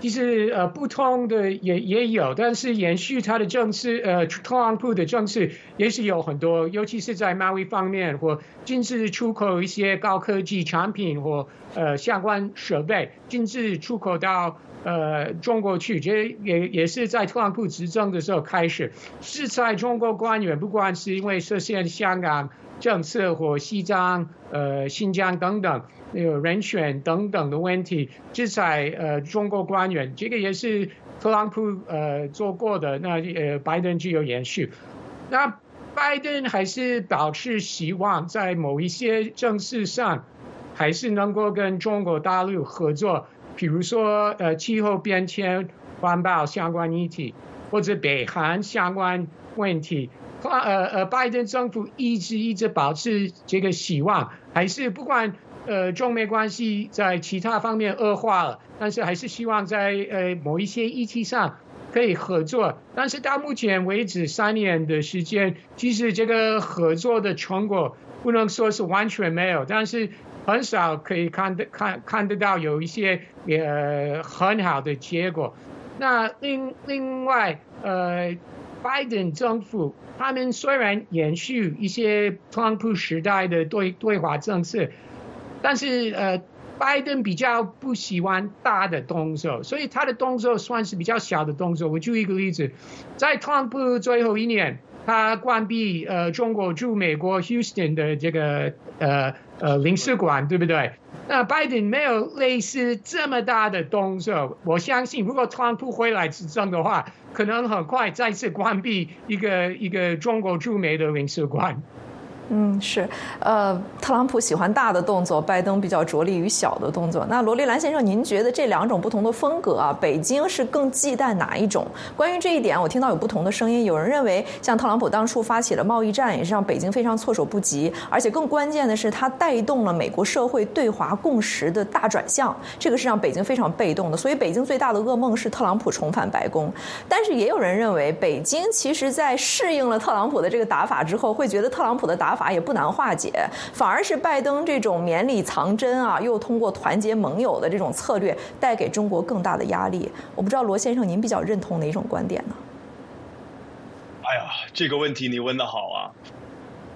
Speaker 2: 其实呃，不同的也也有，但是延续他的政策，呃，特朗普的政策也是有很多，尤其是在贸易方面或禁止出口一些高科技产品或呃相关设备，禁止出口到呃中国去，这也也是在特朗普执政的时候开始，制裁中国官员，不管是因为涉嫌香港政策或西藏、呃新疆等等。有人选等等的问题，制裁呃中国官员，这个也是特朗普呃做过的，那呃拜登具有延续。那拜登还是保持希望在某一些政事上，还是能够跟中国大陆合作，比如说呃气候变迁、环保相关议题，或者北韩相关问题。呃呃，拜登政府一直一直保持这个希望，还是不管。呃，中美关系在其他方面恶化了，但是还是希望在呃某一些议题上可以合作。但是到目前为止三年的时间，其实这个合作的成果不能说是完全没有，但是很少可以看得看看得到有一些呃很好的结果。那另另外呃，拜登政府他们虽然延续一些特朗普时代的对对华政策。但是呃，拜登比较不喜欢大的动作，所以他的动作算是比较小的动作。我举一个例子，在特朗普最后一年，他关闭呃中国驻美国 Houston 的这个呃呃领事馆，对不对？那拜登没有类似这么大的动作，我相信如果特朗普回来执政的话，可能很快再次关闭一个一个中国驻美的领事馆。
Speaker 1: 嗯，是，呃，特朗普喜欢大的动作，拜登比较着力于小的动作。那罗丽兰先生，您觉得这两种不同的风格啊，北京是更忌惮哪一种？关于这一点，我听到有不同的声音。有人认为，像特朗普当初发起了贸易战，也是让北京非常措手不及，而且更关键的是，他带动了美国社会对华共识的大转向，这个是让北京非常被动的。所以，北京最大的噩梦是特朗普重返白宫。但是，也有人认为，北京其实在适应了特朗普的这个打法之后，会觉得特朗普的打。法法也不难化解，反而是拜登这种绵里藏针啊，又通过团结盟友的这种策略，带给中国更大的压力。我不知道罗先生您比较认同哪种观点呢？
Speaker 3: 哎呀，这个问题你问的好啊！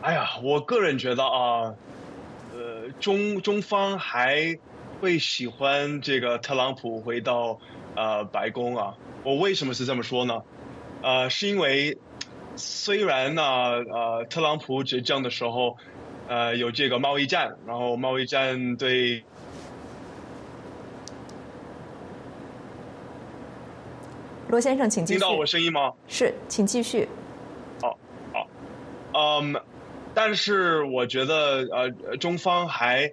Speaker 3: 哎呀，我个人觉得啊，呃，中中方还会喜欢这个特朗普回到呃白宫啊？我为什么是这么说呢？呃，是因为。虽然呢，呃，特朗普执政的时候，呃，有这个贸易战，然后贸易战对
Speaker 1: 罗先生，请。
Speaker 3: 听到我声音吗？
Speaker 1: 是，请继续。
Speaker 3: 好，好，嗯，但是我觉得，呃，中方还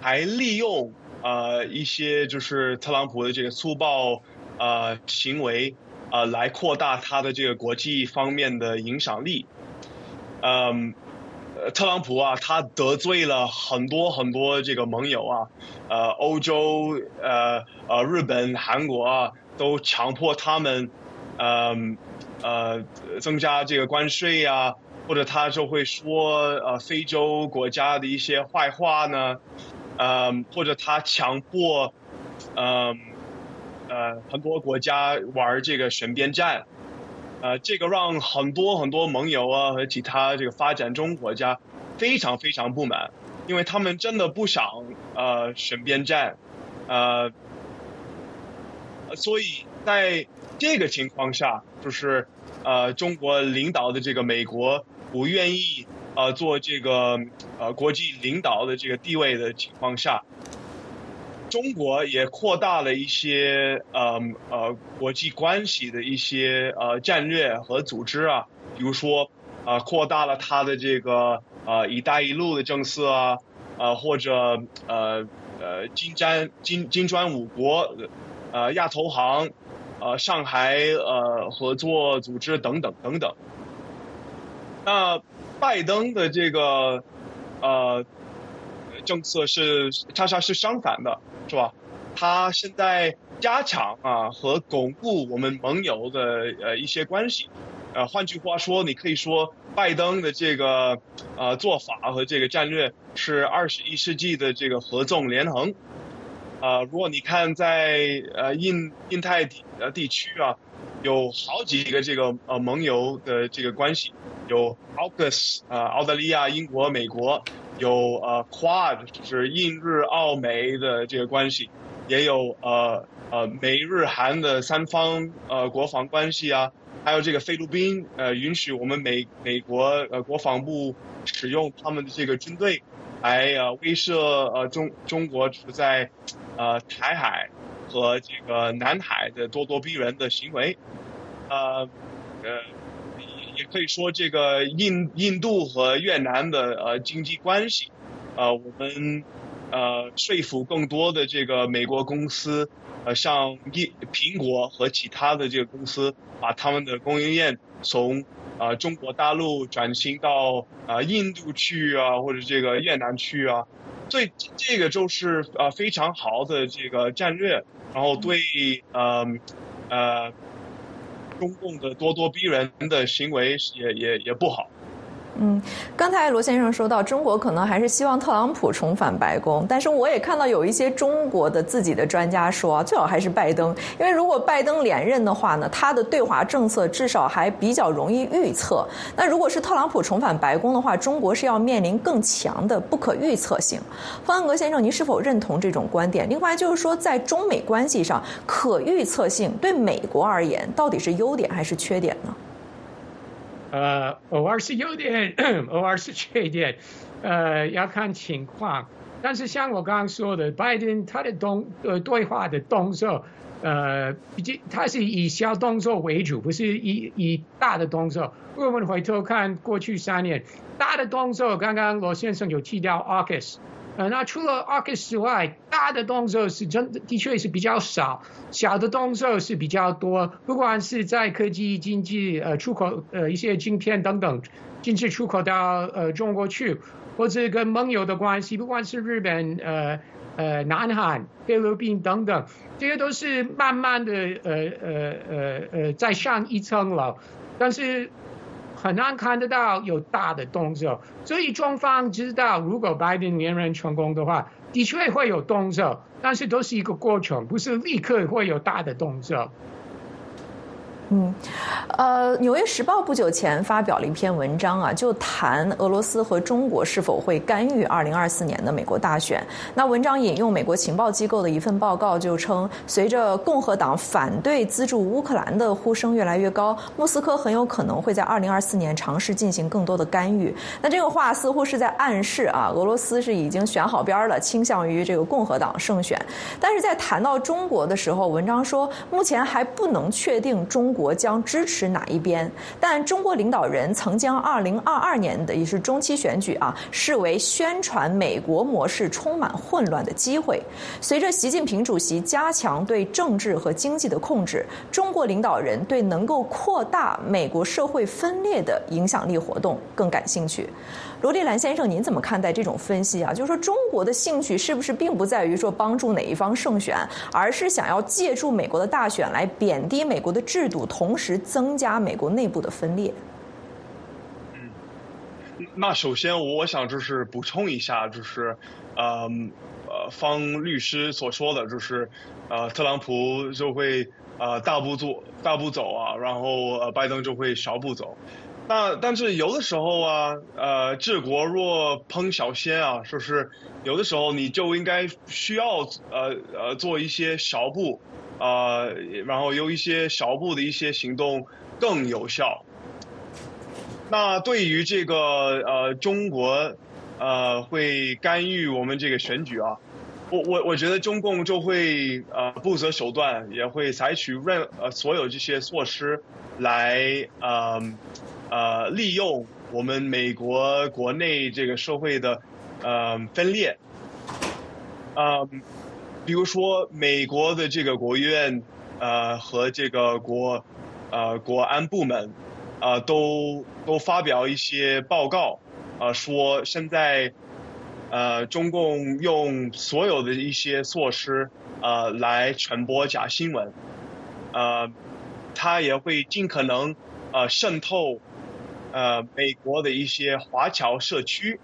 Speaker 3: 还利用呃一些就是特朗普的这个粗暴呃行为。呃，来扩大他的这个国际方面的影响力。嗯，特朗普啊，他得罪了很多很多这个盟友啊，呃，欧洲、呃呃日本、韩国啊，都强迫他们，嗯呃增加这个关税呀，或者他就会说呃非洲国家的一些坏话呢，嗯，或者他强迫，嗯。呃，很多国家玩这个选边站，呃，这个让很多很多盟友啊和其他这个发展中国家非常非常不满，因为他们真的不想呃选边站，呃，所以在这个情况下，就是呃中国领导的这个美国不愿意呃做这个呃国际领导的这个地位的情况下。中国也扩大了一些呃呃国际关系的一些呃战略和组织啊，比如说啊扩大了它的这个呃“一带一路”的政策啊，呃或者呃呃金砖金金砖五国呃亚投行呃上海呃合作组织等等等等。那拜登的这个呃。政策是恰恰是相反的，是吧？他现在加强啊和巩固我们盟友的呃一些关系，呃，换句话说，你可以说拜登的这个呃做法和这个战略是二十一世纪的这个合纵连横。啊，如果你看在呃印印太地呃地区啊，有好几个这个呃盟友的这个关系，有 AUKUS 啊，澳大利亚、英国、美国。有呃，Quad 就是印日澳美的这个关系，也有呃呃美日韩的三方呃国防关系啊，还有这个菲律宾呃允许我们美美国呃国防部使用他们的这个军队来呃威慑呃中中国处在呃台海和这个南海的咄咄逼人的行为，呃呃。也可以说，这个印印度和越南的呃经济关系，呃，我们呃说服更多的这个美国公司，呃，像印苹果和其他的这个公司，把他们的供应链从啊中国大陆转型到啊印度去啊，或者这个越南去啊，所以这个就是呃非常好的这个战略，然后对呃呃。中共的咄咄逼人的行为也也也不好。
Speaker 1: 嗯，刚才罗先生说到，中国可能还是希望特朗普重返白宫，但是我也看到有一些中国的自己的专家说，最好还是拜登，因为如果拜登连任的话呢，他的对华政策至少还比较容易预测。那如果是特朗普重返白宫的话，中国是要面临更强的不可预测性。方安格先生，您是否认同这种观点？另外就是说，在中美关系上，可预测性对美国而言到底是优点还是缺点呢？
Speaker 2: 呃，偶尔是有点，偶尔是缺点，呃，要看情况。但是像我刚刚说的，拜登他的动呃对话的动作，呃，毕竟他是以小动作为主，不是以以大的动作。我们回头看过去三年，大的动作，刚刚罗先生有提到 August。呃，那除了 AUKUS 之外，大的动作是真的，的确是比较少，小的动作是比较多。不管是在科技、经济、呃出口、呃一些晶片等等，禁止出口到呃中国去，或者跟盟友的关系，不管是日本、呃呃南韩、菲律宾等等，这些都是慢慢的呃呃呃呃再上一层楼，但是。很难看得到有大的动作，所以中方知道，如果拜登连任成功的话，的确会有动作，但是都是一个过程，不是立刻会有大的动作。
Speaker 1: 嗯，呃，《纽约时报》不久前发表了一篇文章啊，就谈俄罗斯和中国是否会干预二零二四年的美国大选。那文章引用美国情报机构的一份报告，就称，随着共和党反对资助乌克兰的呼声越来越高，莫斯科很有可能会在二零二四年尝试进行更多的干预。那这个话似乎是在暗示啊，俄罗斯是已经选好边了，倾向于这个共和党胜选。但是在谈到中国的时候，文章说，目前还不能确定中。国将支持哪一边？但中国领导人曾将二零二二年的也是中期选举啊，视为宣传美国模式充满混乱的机会。随着习近平主席加强对政治和经济的控制，中国领导人对能够扩大美国社会分裂的影响力活动更感兴趣。罗丽兰先生，您怎么看待这种分析啊？就是说，中国的兴趣是不是并不在于说帮助哪一方胜选，而是想要借助美国的大选来贬低美国的制度，同时增加美国内部的分裂？
Speaker 3: 嗯，那首先我想就是补充一下，就是呃呃，方律师所说的就是呃，特朗普就会呃大步做大步走啊，然后呃拜登就会小步走。那但是有的时候啊，呃，治国若烹小鲜啊，就是有的时候你就应该需要呃呃做一些小步，啊，然后有一些小步的一些行动更有效。那对于这个呃中国呃会干预我们这个选举啊，我我我觉得中共就会呃不择手段，也会采取任呃所有这些措施来呃。呃，利用我们美国国内这个社会的呃分裂，呃，比如说美国的这个国务院呃和这个国呃国安部门啊都都发表一些报告啊，说现在呃中共用所有的一些措施呃来传播假新闻，呃，他也会尽可能呃渗透。呃，美国的一些华侨社区，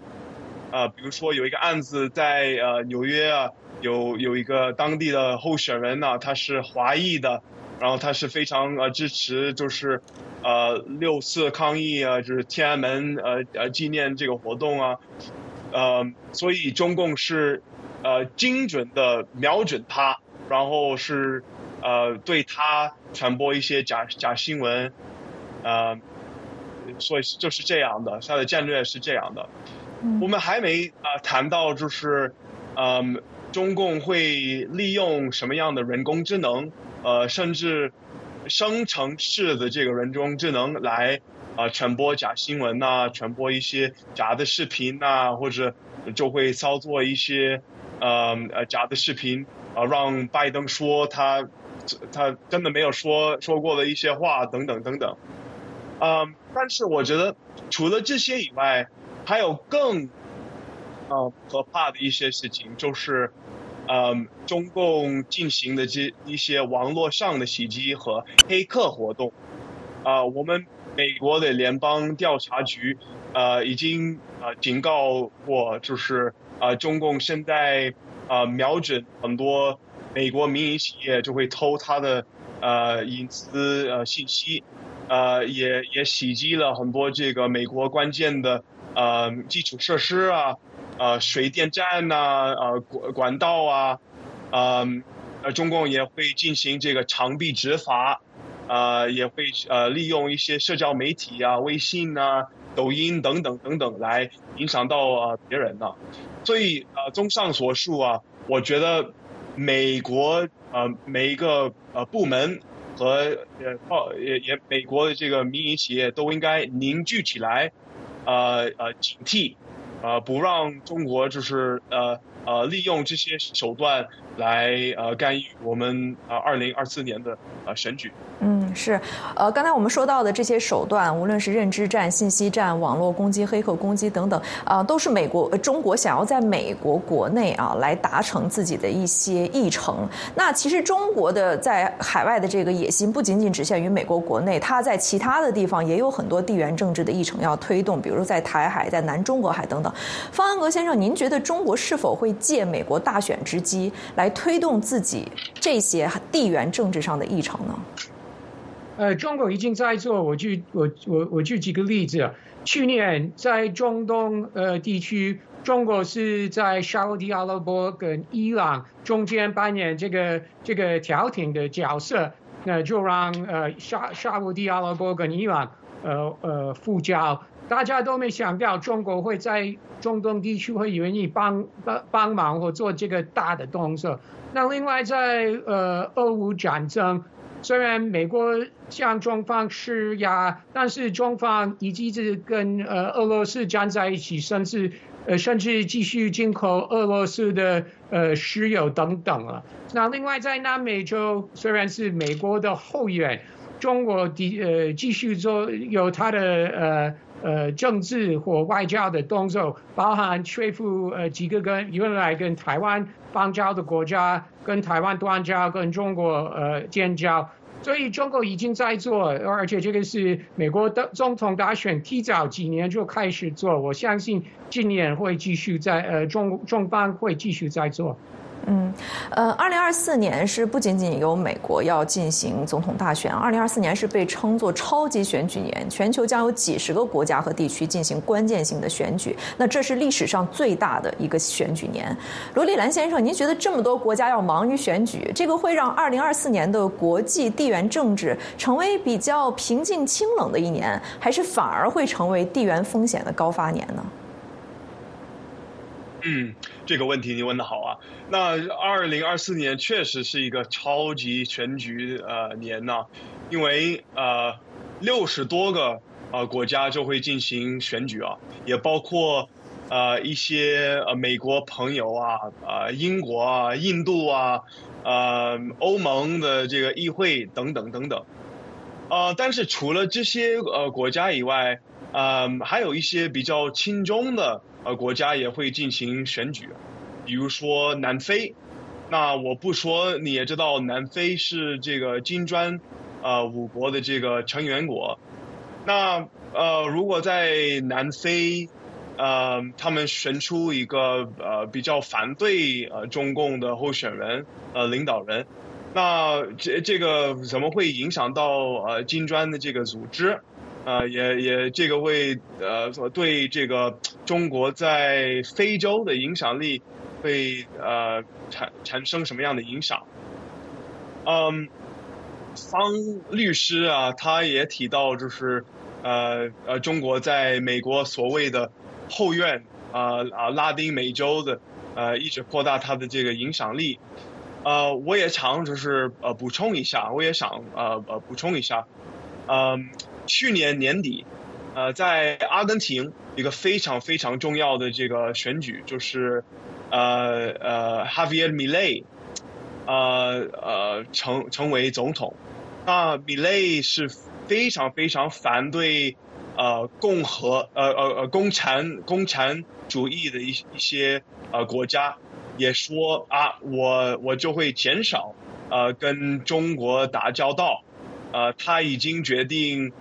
Speaker 3: 呃，比如说有一个案子在呃纽约啊，有有一个当地的候选人呢，他是华裔的，然后他是非常呃支持就是呃六四抗议啊，就是天安门呃呃纪念这个活动啊，呃，所以中共是呃精准的瞄准他，然后是呃对他传播一些假假新闻，呃。所以就是这样的，他的战略是这样的。我们还没啊谈到，就是嗯，中共会利用什么样的人工智能，呃，甚至生成式的这个人工智能来啊传播假新闻呐，传播一些假的视频呐，或者就会操作一些呃呃假的视频啊，让拜登说他他真的没有说说过的一些话等等等等。嗯，但是我觉得除了这些以外，还有更呃可怕的一些事情，就是嗯中共进行的这一些网络上的袭击和黑客活动。啊，我们美国的联邦调查局呃已经呃警告过，就是啊中共现在啊瞄准很多美国民营企业，就会偷他的呃隐私呃信息。呃，也也袭击了很多这个美国关键的呃基础设施啊，呃水电站呐，呃管管道啊，呃呃中共也会进行这个长臂执法，呃也会呃利用一些社交媒体啊，微信呐，抖音等等等等来影响到呃别人呢。所以呃，综上所述啊，我觉得美国呃每一个呃部门和呃报也也美国的这个民营企业都应该凝聚起来，呃呃警惕，呃不让中国就是呃。呃，利用这些手段来呃干预我们呃二零二四年的呃选举。
Speaker 1: 嗯，是，呃，刚才我们说到的这些手段，无论是认知战、信息战、网络攻击、黑客攻击等等，啊，都是美国、中国想要在美国国内啊来达成自己的一些议程。那其实中国的在海外的这个野心不仅仅只限于美国国内，它在其他的地方也有很多地缘政治的议程要推动，比如在台海、在南中国海等等。方安格先生，您觉得中国是否会借美国大选之机来来推动自己这些地缘政治上的议程呢？
Speaker 2: 呃，中国已经在做。我举我我我举几个例子。去年在中东呃地区，中国是在沙地阿拉伯跟伊朗中间扮演这个这个调停的角色，那就让呃沙沙地阿拉伯跟伊朗呃呃复交。大家都没想到中国会在中东地区会愿意帮帮帮忙或做这个大的动作。那另外在呃俄乌战争。虽然美国向中方施压，但是中方一直跟呃俄罗斯站在一起，甚至呃甚至继续进口俄罗斯的呃石油等等了。那另外在南美洲，虽然是美国的后援，中国的呃继续做有它的呃呃政治或外交的动作，包含说服呃几个跟原来跟台湾。邦交的国家跟台湾断交，跟中国呃建交，所以中国已经在做，而且这个是美国的总统大选提早几年就开始做，我相信今年会继续在呃中中方会继续在做。
Speaker 1: 嗯，呃，二零二四年是不仅仅有美国要进行总统大选，二零二四年是被称作超级选举年，全球将有几十个国家和地区进行关键性的选举，那这是历史上最大的一个选举年。罗丽兰先生，您觉得这么多国家要忙于选举，这个会让二零二四年的国际地缘政治成为比较平静清冷的一年，还是反而会成为地缘风险的高发年呢？
Speaker 3: 嗯，这个问题你问的好啊。那二零二四年确实是一个超级全局呃年呐，因为呃六十多个呃国家就会进行选举啊，也包括呃一些呃美国朋友啊啊英国啊印度啊呃欧盟的这个议会等等等等。呃，但是除了这些呃国家以外，呃还有一些比较轻中的。呃，国家也会进行选举，比如说南非。那我不说，你也知道，南非是这个金砖呃五国的这个成员国。那呃，如果在南非呃，他们选出一个呃比较反对呃中共的候选人呃领导人，那这这个怎么会影响到呃金砖的这个组织？呃，也也这个为呃对这个中国在非洲的影响力会呃产产生什么样的影响？嗯，方律师啊，他也提到就是呃呃中国在美国所谓的后院啊啊拉丁美洲的呃一直扩大它的这个影响力。呃，我也常就是呃补充一下，我也想呃呃补充一下，嗯。去年年底，呃，在阿根廷一个非常非常重要的这个选举，就是呃呃，Javier Milei，呃呃，成成为总统。那 Milei 是非常非常反对呃共和呃呃呃共产共产主义的一一些呃国家，也说啊，我我就会减少呃跟中国打交道。呃，他已经决定。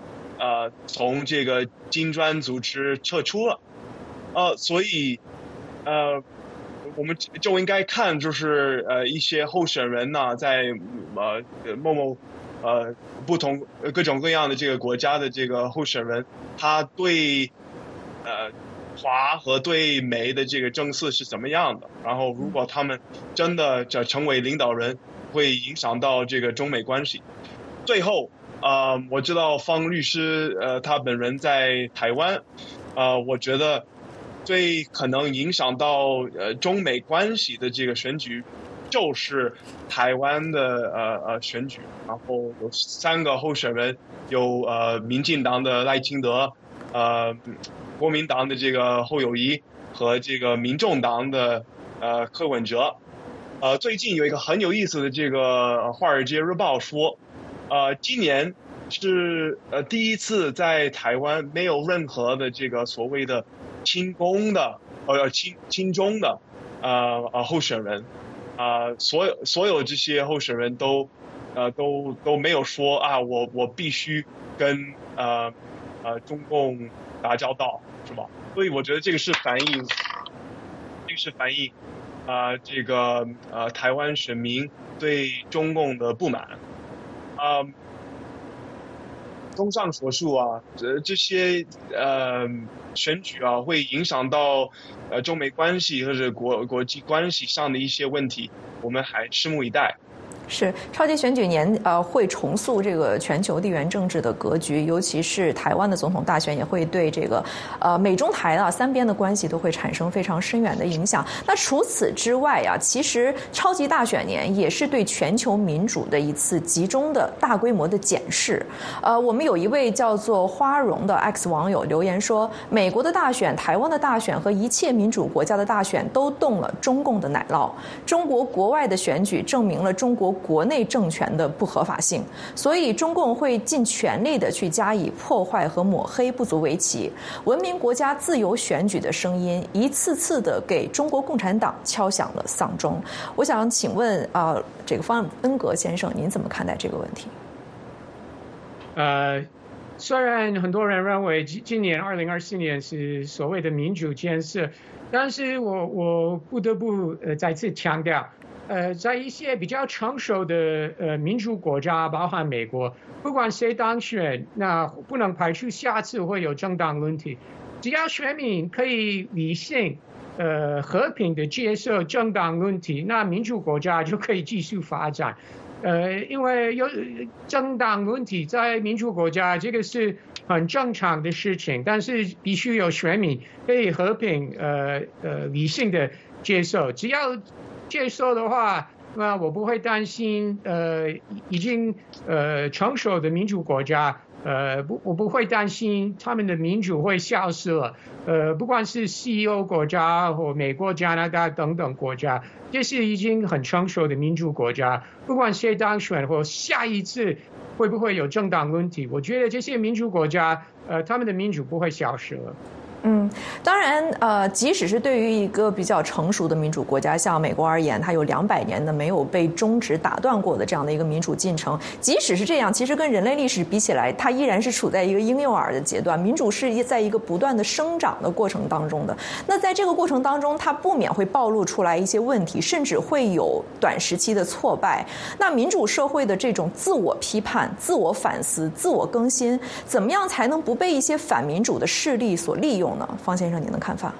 Speaker 3: 呃，从这个金砖组织撤出了，呃，所以，呃，我们就应该看，就是呃，一些候选人呢，在呃某某呃不同各种各样的这个国家的这个候选人，他对呃华和对美的这个政策是怎么样的？然后，如果他们真的这成为领导人，会影响到这个中美关系。最后。呃，我知道方律师呃他本人在台湾，呃，我觉得最可能影响到呃中美关系的这个选举。就是台湾的呃呃选举，然后有三个候选人，有呃民进党的赖清德，呃国民党的这个侯友谊和这个民众党的呃柯文哲。呃，最近有一个很有意思的这个《华尔街日报》说，呃，今年是呃第一次在台湾没有任何的这个所谓的亲公的呃亲亲中的呃呃候选人。啊，所有所有这些候选人都，呃，都都没有说啊，我我必须跟呃呃中共打交道，是吧？所以我觉得这个是反映，这个是反映啊，这个呃台湾选民对中共的不满，啊。综上所述啊，这这些呃选举啊，会影响到呃中美关系或者国国际关系上的一些问题，我们还拭目以待。
Speaker 1: 是超级选举年，呃，会重塑这个全球地缘政治的格局，尤其是台湾的总统大选，也会对这个呃美中台啊三边的关系都会产生非常深远的影响。那除此之外啊，其实超级大选年也是对全球民主的一次集中的大规模的检视。呃，我们有一位叫做花荣的 X 网友留言说，美国的大选、台湾的大选和一切民主国家的大选都动了中共的奶酪。中国国外的选举证明了中国。国内政权的不合法性，所以中共会尽全力的去加以破坏和抹黑，不足为奇。文明国家自由选举的声音，一次次的给中国共产党敲响了丧钟。我想请问啊，这个方恩格先生，您怎么看待这个问题？
Speaker 2: 呃，虽然很多人认为今今年二零二四年是所谓的民主建设，但是我我不得不呃再次强调。呃，在一些比较成熟的呃民主国家，包含美国，不管谁当选，那不能排除下次会有政党问题。只要选民可以理性、呃和平的接受政党问题，那民主国家就可以继续发展。呃，因为有政党问题在民主国家，这个是很正常的事情，但是必须有选民可以和平、呃呃理性的接受，只要。接受的话，那我不会担心。呃，已经呃成熟的民主国家，呃不，我不会担心他们的民主会消失了。呃，不管是西欧国家或美国、加拿大等等国家，这是已经很成熟的民主国家。不管谁当选或下一次会不会有政党问题，我觉得这些民主国家，呃，他们的民主不会消失了。
Speaker 1: 嗯，当然，呃，即使是对于一个比较成熟的民主国家，像美国而言，它有两百年的没有被终止打断过的这样的一个民主进程。即使是这样，其实跟人类历史比起来，它依然是处在一个婴幼儿的阶段。民主是在一个不断的生长的过程当中的。那在这个过程当中，它不免会暴露出来一些问题，甚至会有短时期的挫败。那民主社会的这种自我批判、自我反思、自我更新，怎么样才能不被一些反民主的势力所利用？方先生，您的看法？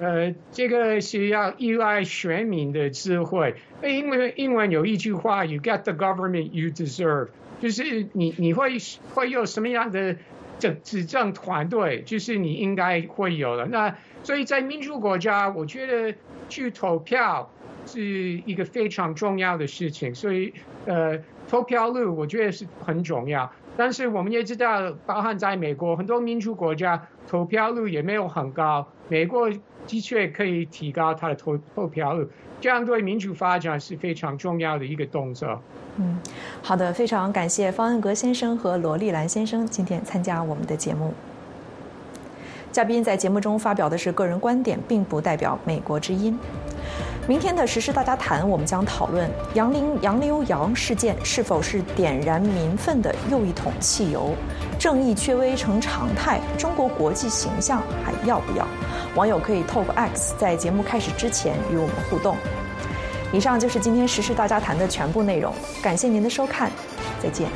Speaker 2: 呃，这个是要依赖选民的智慧。因为英文有一句话：“You get the government you deserve。”就是你你会会有什么样的政执政团队，就是你应该会有的。那所以在民主国家，我觉得去投票是一个非常重要的事情。所以呃，投票率我觉得是很重要。但是我们也知道，包含在美国很多民主国家，投票率也没有很高。美国的确可以提高它的投投票率，这样对民主发展是非常重要的一个动作。
Speaker 1: 嗯，好的，非常感谢方恩格先生和罗丽兰先生今天参加我们的节目。嘉宾在节目中发表的是个人观点，并不代表美国之音。明天的时事大家谈，我们将讨论杨林杨刘洋事件是否是点燃民愤的又一桶汽油，正义缺位成常态，中国国际形象还要不要？网友可以透过 X 在节目开始之前与我们互动。以上就是今天时事大家谈的全部内容，感谢您的收看，再见。